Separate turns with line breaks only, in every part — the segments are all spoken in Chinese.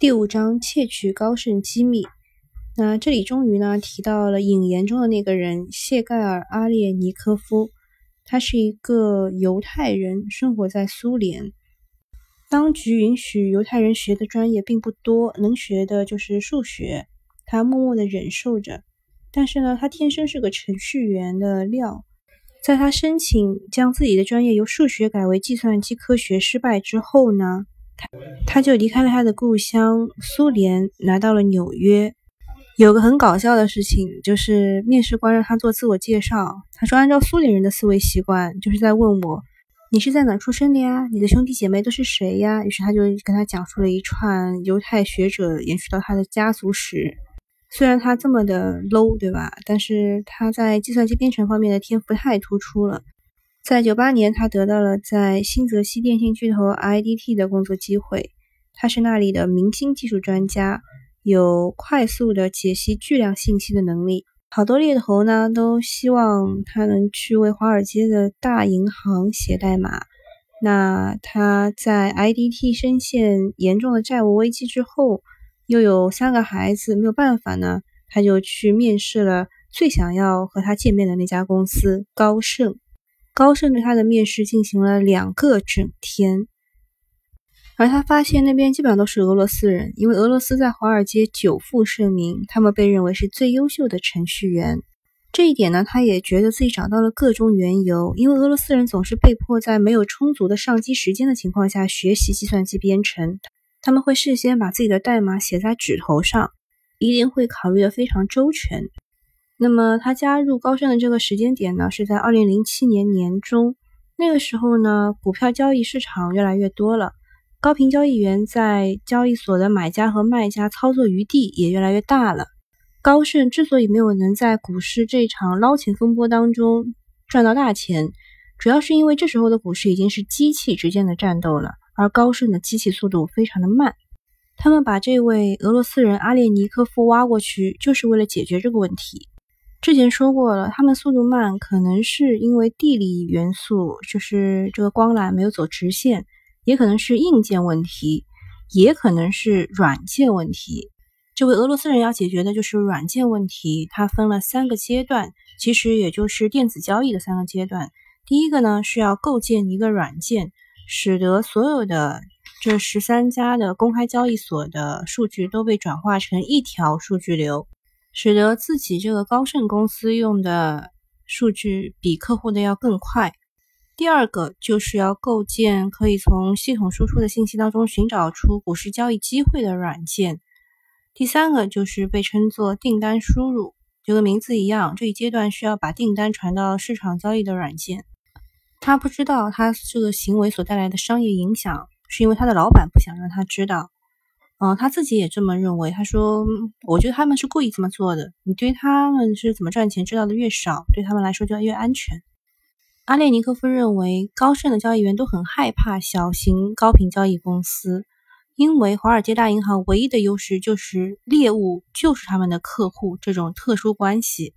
第五章窃取高盛机密。那这里终于呢提到了引言中的那个人谢盖尔·阿列尼科夫，他是一个犹太人，生活在苏联。当局允许犹太人学的专业并不多，能学的就是数学。他默默的忍受着，但是呢，他天生是个程序员的料。在他申请将自己的专业由数学改为计算机科学失败之后呢？他就离开了他的故乡苏联，来到了纽约。有个很搞笑的事情，就是面试官让他做自我介绍。他说：“按照苏联人的思维习惯，就是在问我你是在哪出生的呀？你的兄弟姐妹都是谁呀？”于是他就跟他讲述了一串犹太学者延续到他的家族史。虽然他这么的 low，对吧？但是他在计算机编程方面的天赋太突出了。在九八年，他得到了在新泽西电信巨头 IDT 的工作机会。他是那里的明星技术专家，有快速的解析巨量信息的能力。好多猎头呢都希望他能去为华尔街的大银行写代码。那他在 IDT 深陷严重的债务危机之后，又有三个孩子，没有办法呢，他就去面试了最想要和他见面的那家公司高盛。高盛对他的面试进行了两个整天，而他发现那边基本上都是俄罗斯人，因为俄罗斯在华尔街久负盛名，他们被认为是最优秀的程序员。这一点呢，他也觉得自己找到了个中缘由，因为俄罗斯人总是被迫在没有充足的上机时间的情况下学习计算机编程，他们会事先把自己的代码写在纸头上，一定会考虑的非常周全。那么他加入高盛的这个时间点呢，是在二零零七年年中。那个时候呢，股票交易市场越来越多了，高频交易员在交易所的买家和卖家操作余地也越来越大了。高盛之所以没有能在股市这场捞钱风波当中赚到大钱，主要是因为这时候的股市已经是机器之间的战斗了，而高盛的机器速度非常的慢。他们把这位俄罗斯人阿列尼科夫挖过去，就是为了解决这个问题。之前说过了，他们速度慢，可能是因为地理元素，就是这个光缆没有走直线，也可能是硬件问题，也可能是软件问题。这位俄罗斯人要解决的就是软件问题，他分了三个阶段，其实也就是电子交易的三个阶段。第一个呢，是要构建一个软件，使得所有的这十三家的公开交易所的数据都被转化成一条数据流。使得自己这个高盛公司用的数据比客户的要更快。第二个就是要构建可以从系统输出的信息当中寻找出股市交易机会的软件。第三个就是被称作订单输入，就跟名字一样，这一阶段需要把订单传到市场交易的软件。他不知道他这个行为所带来的商业影响，是因为他的老板不想让他知道。嗯，他自己也这么认为。他说：“我觉得他们是故意这么做的。你对他们是怎么赚钱知道的越少，对他们来说就越安全。”阿列尼科夫认为，高盛的交易员都很害怕小型高频交易公司，因为华尔街大银行唯一的优势就是猎物就是他们的客户这种特殊关系。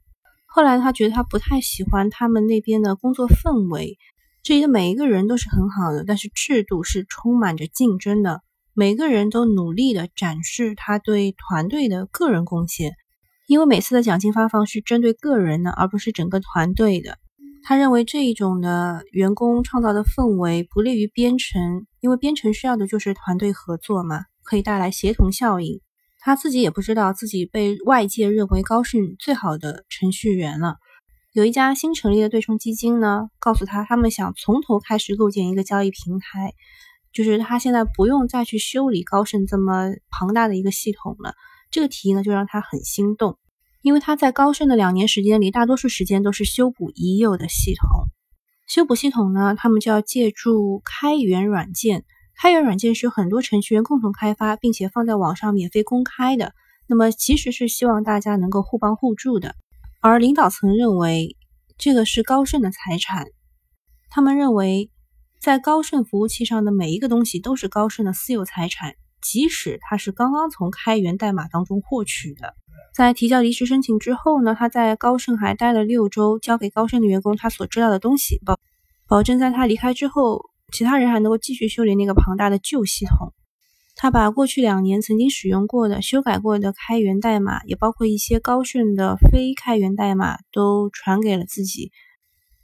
后来他觉得他不太喜欢他们那边的工作氛围，这里的每一个人都是很好的，但是制度是充满着竞争的。每个人都努力的展示他对团队的个人贡献，因为每次的奖金发放是针对个人的，而不是整个团队的。他认为这一种的员工创造的氛围不利于编程，因为编程需要的就是团队合作嘛，可以带来协同效应。他自己也不知道自己被外界认为高盛最好的程序员了。有一家新成立的对冲基金呢，告诉他他们想从头开始构建一个交易平台。就是他现在不用再去修理高盛这么庞大的一个系统了，这个提议呢就让他很心动，因为他在高盛的两年时间里，大多数时间都是修补已有的系统。修补系统呢，他们就要借助开源软件，开源软件是很多程序员共同开发，并且放在网上免费公开的。那么其实是希望大家能够互帮互助的。而领导层认为这个是高盛的财产，他们认为。在高盛服务器上的每一个东西都是高盛的私有财产，即使他是刚刚从开源代码当中获取的。在提交离职申请之后呢，他在高盛还待了六周，交给高盛的员工他所知道的东西，保保证在他离开之后，其他人还能够继续修理那个庞大的旧系统。他把过去两年曾经使用过的、修改过的开源代码，也包括一些高盛的非开源代码，都传给了自己。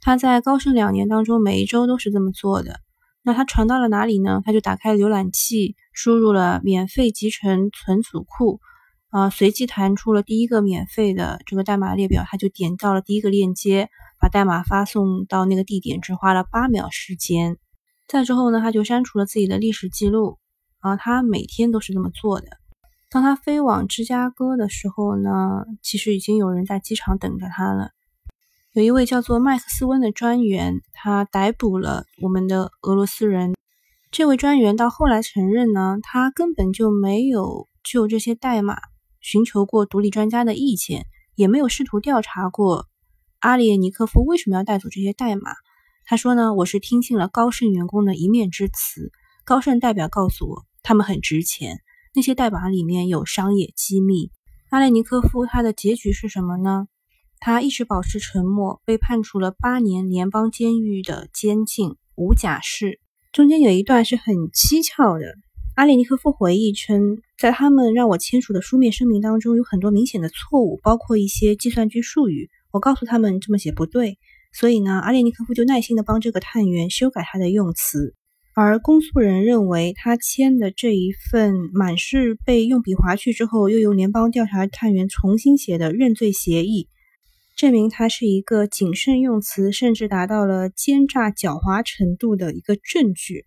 他在高盛两年当中，每一周都是这么做的。那他传到了哪里呢？他就打开浏览器，输入了免费集成存储库，啊，随即弹出了第一个免费的这个代码列表，他就点到了第一个链接，把代码发送到那个地点，只花了八秒时间。再之后呢，他就删除了自己的历史记录，啊，他每天都是这么做的。当他飞往芝加哥的时候呢，其实已经有人在机场等着他了。有一位叫做麦克斯温的专员，他逮捕了我们的俄罗斯人。这位专员到后来承认呢，他根本就没有就这些代码寻求过独立专家的意见，也没有试图调查过阿列尼科夫为什么要带走这些代码。他说呢，我是听信了高盛员工的一面之词。高盛代表告诉我，他们很值钱，那些代码里面有商业机密。阿列尼科夫他的结局是什么呢？他一直保持沉默，被判处了八年联邦监狱的监禁，无假释。中间有一段是很蹊跷的。阿列尼科夫回忆称，在他们让我签署的书面声明当中，有很多明显的错误，包括一些计算机术语。我告诉他们这么写不对，所以呢，阿列尼科夫就耐心的帮这个探员修改他的用词。而公诉人认为，他签的这一份满是被用笔划去之后，又由联邦调查探员重新写的认罪协议。证明他是一个谨慎用词，甚至达到了奸诈狡猾程度的一个证据。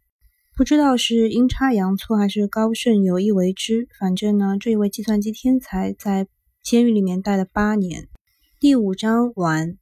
不知道是阴差阳错还是高盛有意为之，反正呢，这一位计算机天才在监狱里面待了八年。第五章完。